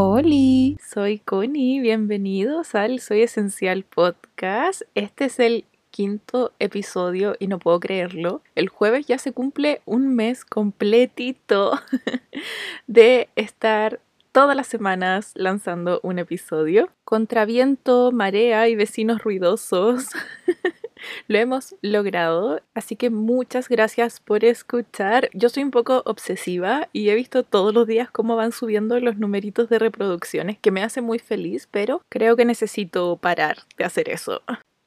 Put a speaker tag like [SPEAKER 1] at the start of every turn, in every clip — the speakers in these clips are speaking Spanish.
[SPEAKER 1] Hola, soy Connie, bienvenidos al Soy Esencial Podcast. Este es el quinto episodio y no puedo creerlo. El jueves ya se cumple un mes completito de estar todas las semanas lanzando un episodio. Contra viento, marea y vecinos ruidosos. Lo hemos logrado, así que muchas gracias por escuchar. Yo soy un poco obsesiva y he visto todos los días cómo van subiendo los numeritos de reproducciones, que me hace muy feliz, pero creo que necesito parar de hacer eso.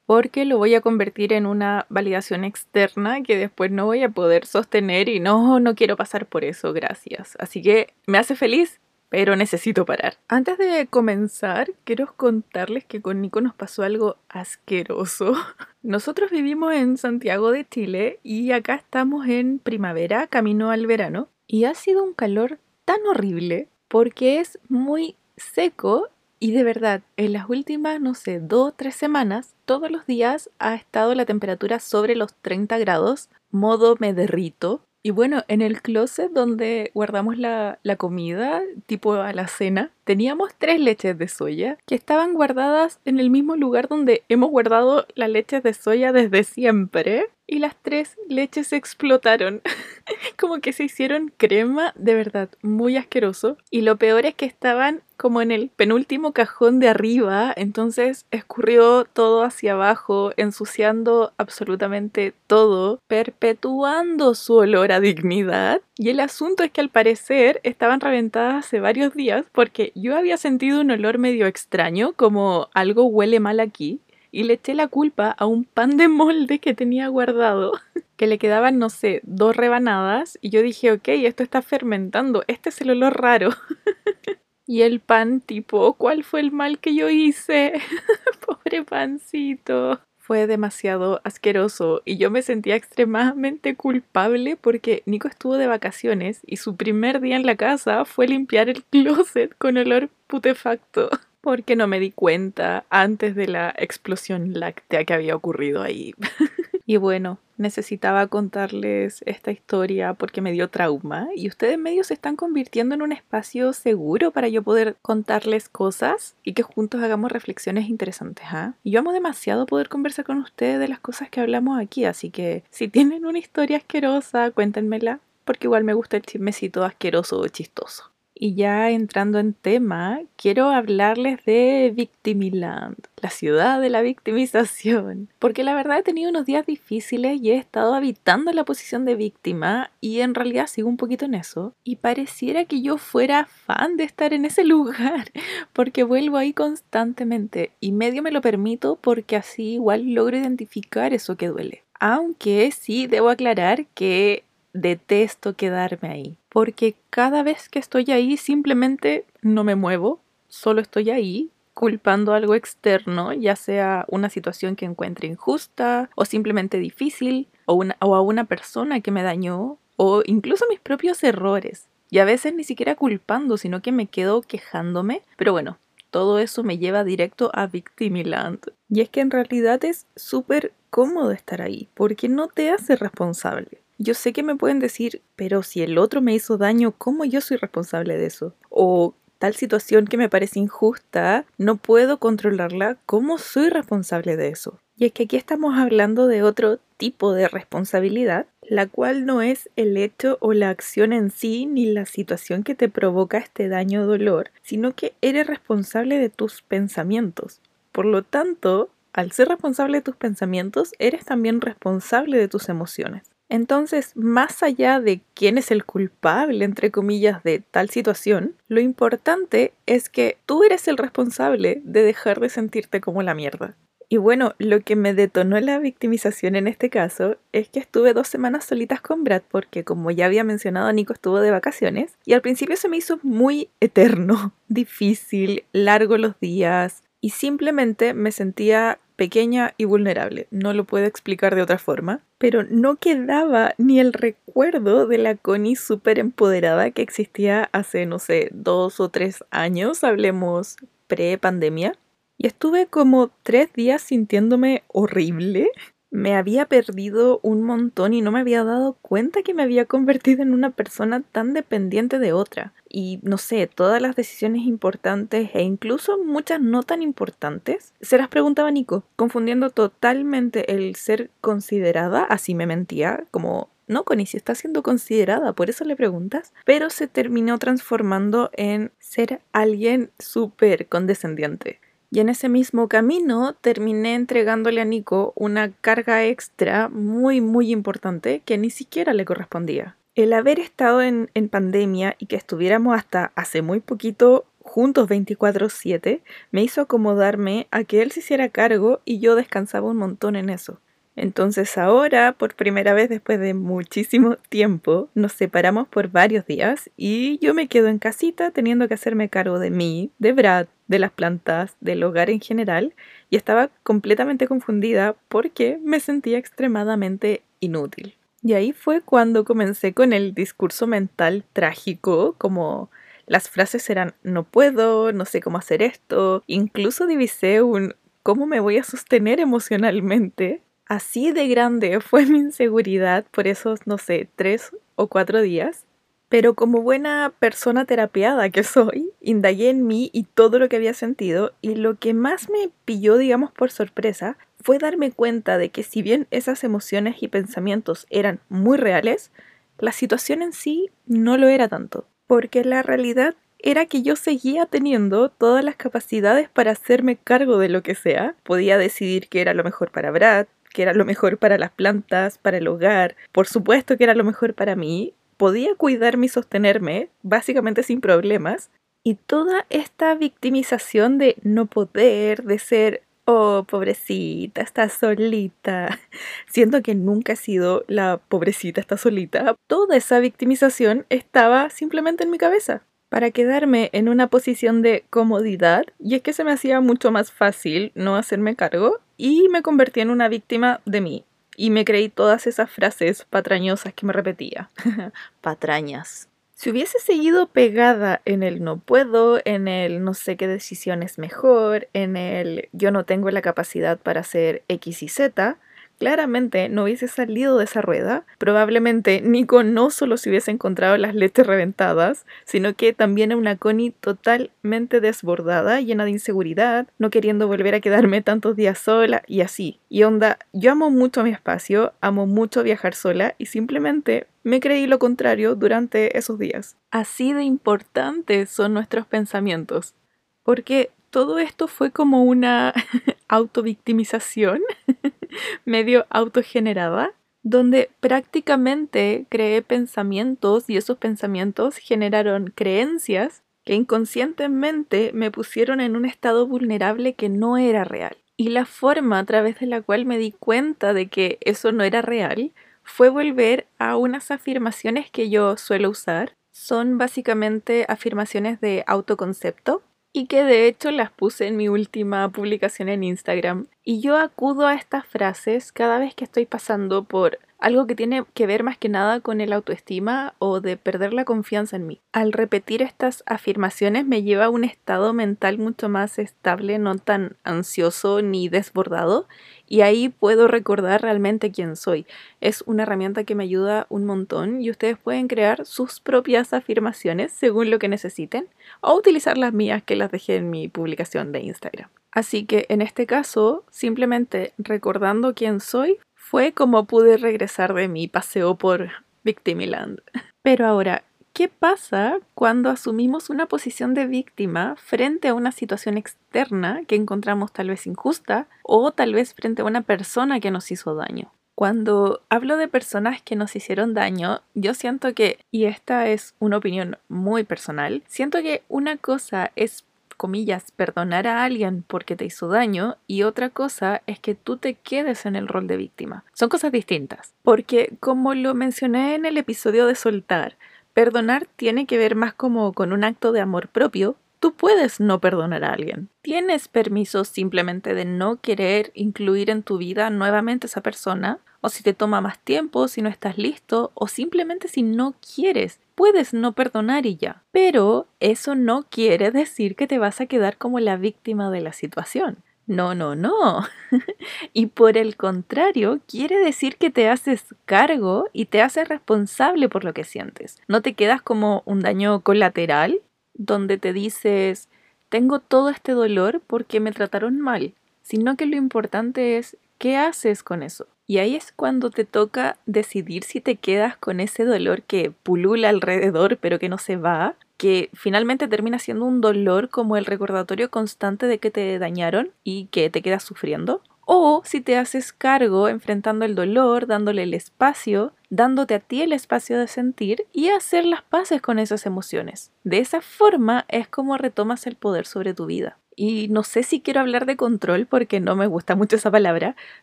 [SPEAKER 1] Porque lo voy a convertir en una validación externa que después no voy a poder sostener y no, no quiero pasar por eso, gracias. Así que me hace feliz pero necesito parar. Antes de comenzar, quiero contarles que con Nico nos pasó algo asqueroso. Nosotros vivimos en Santiago de Chile y acá estamos en primavera, camino al verano, y ha sido un calor tan horrible porque es muy seco y de verdad, en las últimas, no sé, dos o tres semanas, todos los días ha estado la temperatura sobre los 30 grados, modo me derrito. Y bueno, en el closet donde guardamos la, la comida, tipo a la cena, teníamos tres leches de soya que estaban guardadas en el mismo lugar donde hemos guardado las leches de soya desde siempre. Y las tres leches explotaron. como que se hicieron crema, de verdad, muy asqueroso. Y lo peor es que estaban como en el penúltimo cajón de arriba, entonces escurrió todo hacia abajo, ensuciando absolutamente todo, perpetuando su olor a dignidad. Y el asunto es que al parecer estaban reventadas hace varios días porque yo había sentido un olor medio extraño, como algo huele mal aquí, y le eché la culpa a un pan de molde que tenía guardado, que le quedaban, no sé, dos rebanadas, y yo dije, ok, esto está fermentando, este es el olor raro. y el pan tipo, ¿cuál fue el mal que yo hice? Pobre pancito fue demasiado asqueroso y yo me sentía extremadamente culpable porque Nico estuvo de vacaciones y su primer día en la casa fue limpiar el closet con olor putefacto porque no me di cuenta antes de la explosión láctea que había ocurrido ahí. y bueno, necesitaba contarles esta historia porque me dio trauma y ustedes medio se están convirtiendo en un espacio seguro para yo poder contarles cosas y que juntos hagamos reflexiones interesantes. Y yo amo demasiado poder conversar con ustedes de las cosas que hablamos aquí, así que si tienen una historia asquerosa, cuéntenmela porque igual me gusta el chismecito asqueroso o chistoso. Y ya entrando en tema, quiero hablarles de Victimiland, la ciudad de la victimización. Porque la verdad he tenido unos días difíciles y he estado habitando la posición de víctima y en realidad sigo un poquito en eso. Y pareciera que yo fuera fan de estar en ese lugar porque vuelvo ahí constantemente y medio me lo permito porque así igual logro identificar eso que duele. Aunque sí debo aclarar que detesto quedarme ahí, porque cada vez que estoy ahí simplemente no me muevo, solo estoy ahí culpando algo externo, ya sea una situación que encuentre injusta o simplemente difícil, o, a una persona que me dañó, o incluso mis propios errores. Y a veces ni siquiera culpando, sino que me quedo quejándome. Pero bueno, todo eso me lleva directo a Victimiland. Y es que en realidad es súper cómodo estar ahí, porque no te hace responsable. Yo sé que me pueden decir, pero si el otro me hizo daño, ¿cómo yo soy responsable de eso? O tal situación que me parece injusta, no puedo controlarla, ¿cómo soy responsable de eso? Y es que aquí estamos hablando de otro tipo de responsabilidad, la cual no es el hecho o la acción en sí ni la situación que te provoca este daño o dolor, sino que eres responsable de tus pensamientos. Por lo tanto, al ser responsable de tus pensamientos, eres también responsable de tus emociones. Entonces, más allá de quién es el culpable, entre comillas, de tal situación, lo importante es que tú eres el responsable de dejar de sentirte como la mierda. Y bueno, lo que me detonó la victimización en este caso es que estuve dos semanas solitas con Brad porque como ya había mencionado, Nico estuvo de vacaciones y al principio se me hizo muy eterno, difícil, largo los días y simplemente me sentía pequeña y vulnerable. No lo puedo explicar de otra forma, pero no quedaba ni el recuerdo de la Connie súper empoderada que existía hace, no sé, dos o tres años, hablemos pre-pandemia. y estuve como tres días sintiéndome horrible. Me había perdido un montón y no me había dado cuenta que me había convertido en una persona tan dependiente de otra. Y no sé, todas las decisiones importantes e incluso muchas no tan importantes se las preguntaba Nico, confundiendo totalmente el ser considerada, así me mentía, como no, Connie, si está siendo considerada, por eso le preguntas, pero se terminó transformando en ser alguien súper condescendiente. Y en ese mismo camino terminé entregándole a Nico una carga extra muy muy importante que ni siquiera le correspondía. El haber estado en, pandemia y que estuviéramos hasta hace muy poquito juntos 24/7 me hizo acomodarme a que él se hiciera cargo y yo descansaba un montón en eso. Entonces ahora, por primera vez después de muchísimo tiempo, nos separamos por varios días y yo me quedo en casita teniendo que hacerme cargo de mí, de Brad, de las plantas, del hogar en general y estaba completamente confundida porque me sentía extremadamente inútil. Y ahí fue cuando comencé con el discurso mental trágico, como las frases eran no puedo, no sé cómo hacer esto, incluso divisé un cómo me voy a sostener emocionalmente Así de grande fue mi inseguridad por esos, no sé, tres o cuatro días. Pero como buena persona terapiada que soy, indagué en mí y todo lo que había sentido y lo que más me pilló, digamos, por sorpresa, fue darme cuenta de que si bien esas emociones y pensamientos eran muy reales, la situación en sí no lo era tanto. Porque la realidad era que yo seguía teniendo todas las capacidades para hacerme cargo de lo que sea. Podía decidir qué era lo mejor para Brad, que era lo mejor para las plantas, para el hogar, por supuesto que era lo mejor para mí, podía cuidarme y sostenerme, básicamente sin problemas, y toda esta victimización de no poder, de ser, oh, pobrecita, está solita, siento que nunca he sido la pobrecita, está solita, toda esa victimización estaba simplemente en mi cabeza para quedarme en una posición de comodidad y es que se me hacía mucho más fácil no hacerme cargo y me convertí en una víctima de mí y me creí todas esas frases patrañosas que me repetía. Patrañas. Si hubiese seguido pegada en el no puedo, en el no sé qué decisión es mejor, en el yo no tengo la capacidad para hacer X y Z, claramente no hubiese salido de esa rueda, probablemente Nico no solo se hubiese encontrado las leches reventadas, sino que también a una Connie totalmente desbordada, llena de inseguridad, no queriendo volver a quedarme tantos días sola y así. Y onda, yo amo mucho mi espacio, amo mucho viajar sola y simplemente me creí lo contrario durante esos días. Así de importantes son nuestros pensamientos. Porque todo esto fue como una autovictimización medio autogenerada, donde prácticamente creé pensamientos y esos pensamientos generaron creencias que inconscientemente me pusieron en un estado vulnerable que no era real. Y la forma a través de la cual me di cuenta de que eso no era real fue volver a unas afirmaciones que yo suelo usar. Son básicamente afirmaciones de autoconcepto y que de hecho las puse en mi última publicación en Instagram. Y yo acudo a estas frases cada vez que estoy pasando por algo que tiene que ver más que nada con el autoestima o de perder la confianza en mí. Al repetir estas afirmaciones me lleva a un estado mental mucho más estable, no tan ansioso ni desbordado, y ahí puedo recordar realmente quién soy. Es una herramienta que me ayuda un montón y ustedes pueden crear sus propias afirmaciones según lo que necesiten o utilizar las mías que las dejé en mi publicación de Instagram. Así que en este caso, simplemente recordando quién soy, fue como pude regresar de mi paseo por Victimiland. Pero ahora, ¿qué pasa cuando asumimos una posición de víctima frente a una situación externa que encontramos tal vez injusta o tal vez frente a una persona que nos hizo daño? Cuando hablo de personas que nos hicieron daño, yo siento que, y esta es una opinión muy personal, siento que una cosa es comillas, perdonar a alguien porque te hizo daño y otra cosa es que tú te quedes en el rol de víctima. Son cosas distintas, porque como lo mencioné en el episodio de soltar, perdonar tiene que ver más como con un acto de amor propio. Tú puedes no perdonar a alguien. Tienes permiso simplemente de no querer incluir en tu vida nuevamente a esa persona, o si te toma más tiempo, si no estás listo, o simplemente si no quieres puedes no perdonar y ya. Pero eso no quiere decir que te vas a quedar como la víctima de la situación. No, no, no. y por el contrario, quiere decir que te haces cargo y te haces responsable por lo que sientes. No te quedas como un daño colateral donde te dices, tengo todo este dolor porque me trataron mal, sino que lo importante es qué haces con eso. Y ahí es cuando te toca decidir si te quedas con ese dolor que pulula alrededor pero que no se va, que finalmente termina siendo un dolor como el recordatorio constante de que te dañaron y que te quedas sufriendo, o si te haces cargo enfrentando el dolor, dándole el espacio, dándote a ti el espacio de sentir y hacer las paces con esas emociones. De esa forma es como retomas el poder sobre tu vida. Y no sé si quiero hablar de control porque no me gusta mucho esa palabra,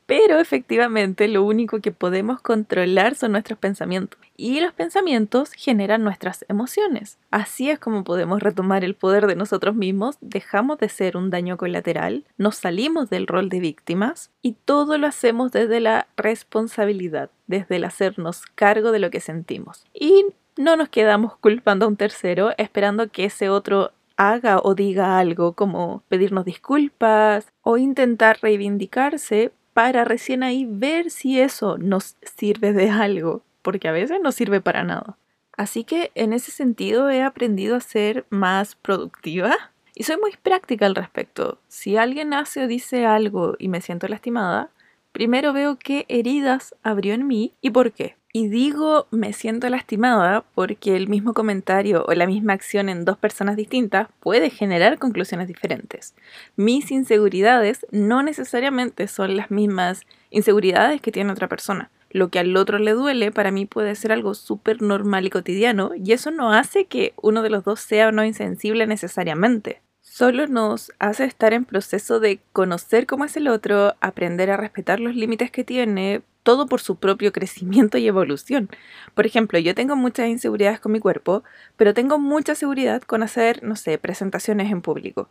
[SPEAKER 1] pero efectivamente lo único que podemos controlar son nuestros pensamientos. Y los pensamientos generan nuestras emociones. Así es como podemos retomar el poder de nosotros mismos, dejamos de ser un daño colateral, nos salimos del rol de víctimas y todo lo hacemos desde la responsabilidad, desde el hacernos cargo de lo que sentimos. Y no nos quedamos culpando a un tercero esperando que ese otro haga o diga algo como pedirnos disculpas o intentar reivindicarse para recién ahí ver si eso nos sirve de algo, porque a veces no sirve para nada. Así que en ese sentido he aprendido a ser más productiva y soy muy práctica al respecto. Si alguien hace o dice algo y me siento lastimada, primero veo qué heridas abrió en mí y por qué. Y digo me siento lastimada porque el mismo comentario o la misma acción en dos personas distintas puede generar conclusiones diferentes. Mis inseguridades no necesariamente son las mismas inseguridades que tiene otra persona. Lo que al otro le duele para mí puede ser algo súper normal y cotidiano y eso no hace que uno de los dos sea o no insensible necesariamente solo nos hace estar en proceso de conocer cómo es el otro, aprender a respetar los límites que tiene, todo por su propio crecimiento y evolución. Por ejemplo, yo tengo muchas inseguridades con mi cuerpo, pero tengo mucha seguridad con hacer, no sé, presentaciones en público.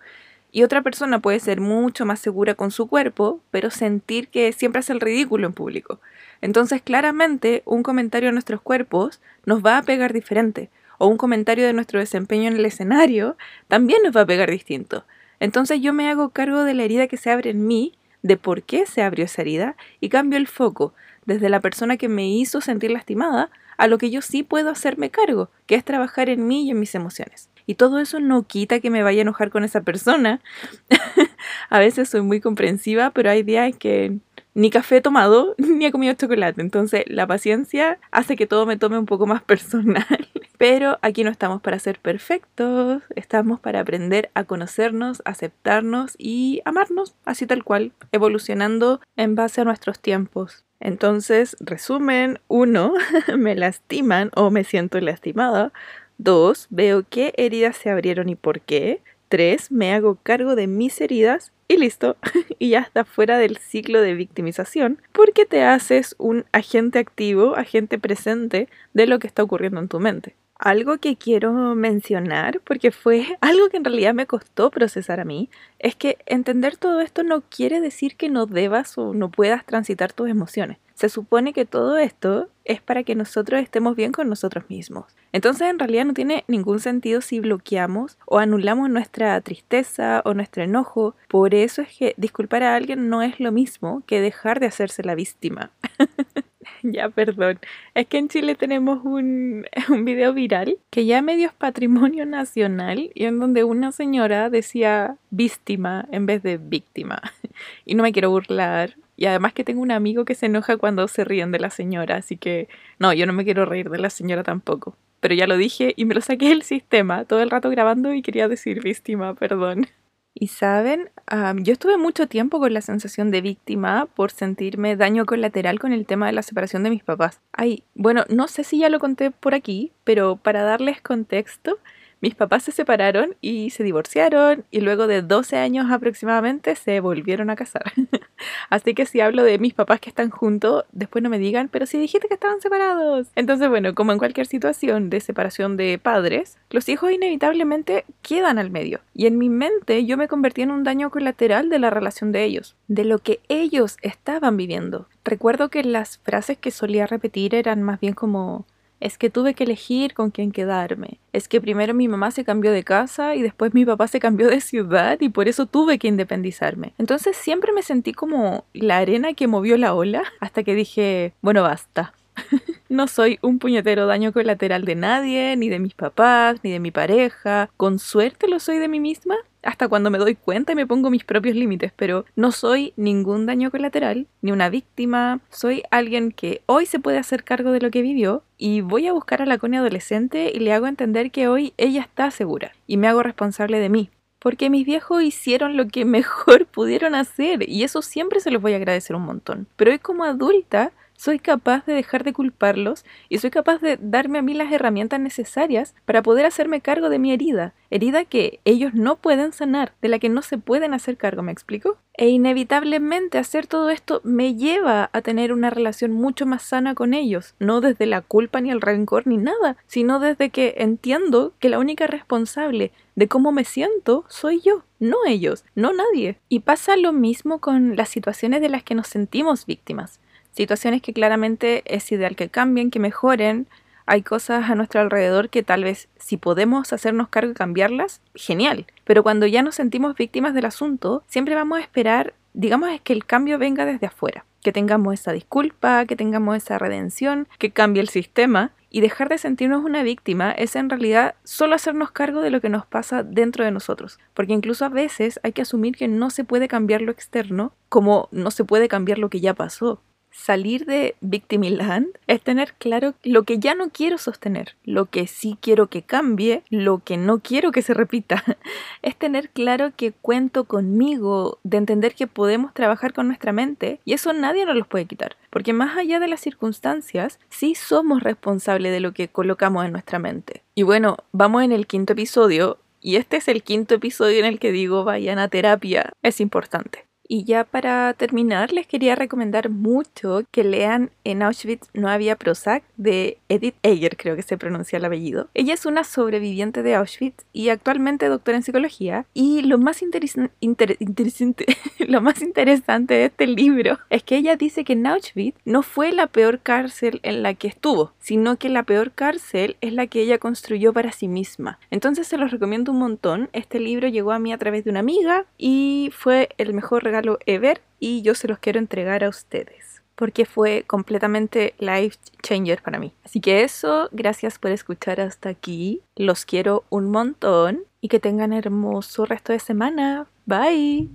[SPEAKER 1] Y otra persona puede ser mucho más segura con su cuerpo, pero sentir que siempre hace el ridículo en público. Entonces, claramente, un comentario a nuestros cuerpos nos va a pegar diferente o un comentario de nuestro desempeño en el escenario, también nos va a pegar distinto. Entonces yo me hago cargo de la herida que se abre en mí, de por qué se abrió esa herida, y cambio el foco desde la persona que me hizo sentir lastimada a lo que yo sí puedo hacerme cargo, que es trabajar en mí y en mis emociones. Y todo eso no quita que me vaya a enojar con esa persona. a veces soy muy comprensiva, pero hay días que ni café he tomado, ni he comido chocolate. Entonces la paciencia hace que todo me tome un poco más personal. Pero aquí no estamos para ser perfectos, estamos para aprender a conocernos, aceptarnos y amarnos así tal cual, evolucionando en base a nuestros tiempos. Entonces, resumen, uno, me lastiman o me siento lastimada. Dos, veo qué heridas se abrieron y por qué. Tres, me hago cargo de mis heridas y listo, y ya está fuera del ciclo de victimización, porque te haces un agente activo, agente presente de lo que está ocurriendo en tu mente. Algo que quiero mencionar, porque fue algo que en realidad me costó procesar a mí, es que entender todo esto no quiere decir que no debas o no puedas transitar tus emociones. Se supone que todo esto es para que nosotros estemos bien con nosotros mismos. Entonces en realidad no tiene ningún sentido si bloqueamos o anulamos nuestra tristeza o nuestro enojo. Por eso es que disculpar a alguien no es lo mismo que dejar de hacerse la víctima. ya, perdón. Es que en Chile tenemos un, un video viral que ya medio es patrimonio nacional y en donde una señora decía víctima en vez de víctima. Y no me quiero burlar. Y además que tengo un amigo que se enoja cuando se ríen de la señora, así que no, yo no me quiero reír de la señora tampoco. Pero ya lo dije y me lo saqué del sistema todo el rato grabando y quería decir víctima, perdón. Y saben, yo estuve mucho tiempo con la sensación de víctima por sentirme daño colateral con el tema de la separación de mis papás. Ay, bueno, no sé si ya lo conté por aquí, pero para darles contexto, mis papás se separaron y se divorciaron y luego de 12 años aproximadamente se volvieron a casar. Así que si hablo de mis papás que están juntos, después no me digan, pero si dijiste que estaban separados. Entonces, bueno, como en cualquier situación de separación de padres, los hijos inevitablemente quedan al medio. Y en mi mente yo me convertí en un daño colateral de la relación de ellos, de lo que ellos estaban viviendo. Recuerdo que las frases que solía repetir eran más bien como Es que tuve que elegir con quién quedarme. Es que primero mi mamá se cambió de casa y después mi papá se cambió de ciudad y por eso tuve que independizarme. Entonces siempre me sentí como la arena que movió la ola hasta que dije, bueno, basta. No soy un puñetero daño colateral de nadie, ni de mis papás, ni de mi pareja. Con suerte lo soy de mí misma, hasta cuando me doy cuenta y me pongo mis propios límites, pero no soy ningún daño colateral, ni una víctima. Soy alguien que hoy se puede hacer cargo de lo que vivió y voy a buscar a la Connie adolescente y le hago entender que hoy ella está segura y me hago responsable de mí. Porque mis viejos hicieron lo que mejor pudieron hacer y eso siempre se los voy a agradecer un montón. Pero hoy como adulta soy capaz de dejar de culparlos y soy capaz de darme a mí las herramientas necesarias para poder hacerme cargo de mi herida, herida que ellos no pueden sanar, de la que no se pueden hacer cargo, ¿me explico? E inevitablemente hacer todo esto me lleva a tener una relación mucho más sana con ellos, no desde la culpa ni el rencor ni nada, sino desde que entiendo que la única responsable de cómo me siento soy yo, no ellos, no nadie. Y pasa lo mismo con las situaciones de las que nos sentimos víctimas situaciones que claramente es ideal que cambien, que mejoren. Hay cosas a nuestro alrededor que tal vez si podemos hacernos cargo y cambiarlas, genial. Pero cuando ya nos sentimos víctimas del asunto, siempre vamos a esperar, digamos, es que el cambio venga desde afuera. Que tengamos esa disculpa, que tengamos esa redención, que cambie el sistema. Y dejar de sentirnos una víctima es en realidad solo hacernos cargo de lo que nos pasa dentro de nosotros. Porque incluso a veces hay que asumir que no se puede cambiar lo externo como no se puede cambiar lo que ya pasó salir de Victimiland es tener claro lo que ya no quiero sostener, lo que sí quiero que cambie, lo que no quiero que se repita. Es tener claro que cuento conmigo, de entender que podemos trabajar con nuestra mente y eso nadie nos los puede quitar. Porque más allá de las circunstancias, sí somos responsables de lo que colocamos en nuestra mente. Y bueno, vamos en el quinto episodio y este es el quinto episodio en el que digo vayan a terapia. Es importante. Y ya para terminar, les quería recomendar mucho que lean En Auschwitz no había Prozac de Edith Eger, creo que se pronuncia el apellido. Ella es una sobreviviente de Auschwitz y actualmente doctora en psicología. Y lo más interesante, lo más interesante de este libro es que ella dice que en Auschwitz no fue la peor cárcel en la que estuvo, sino que la peor cárcel es la que ella construyó para sí misma. Entonces se los recomiendo un montón. Este libro llegó a mí a través de una amiga y fue el mejor ever y yo se los quiero entregar a ustedes porque fue completamente life changer para mí. Así que eso, gracias por escuchar hasta aquí. Los quiero un montón y que tengan hermoso resto de semana. Bye.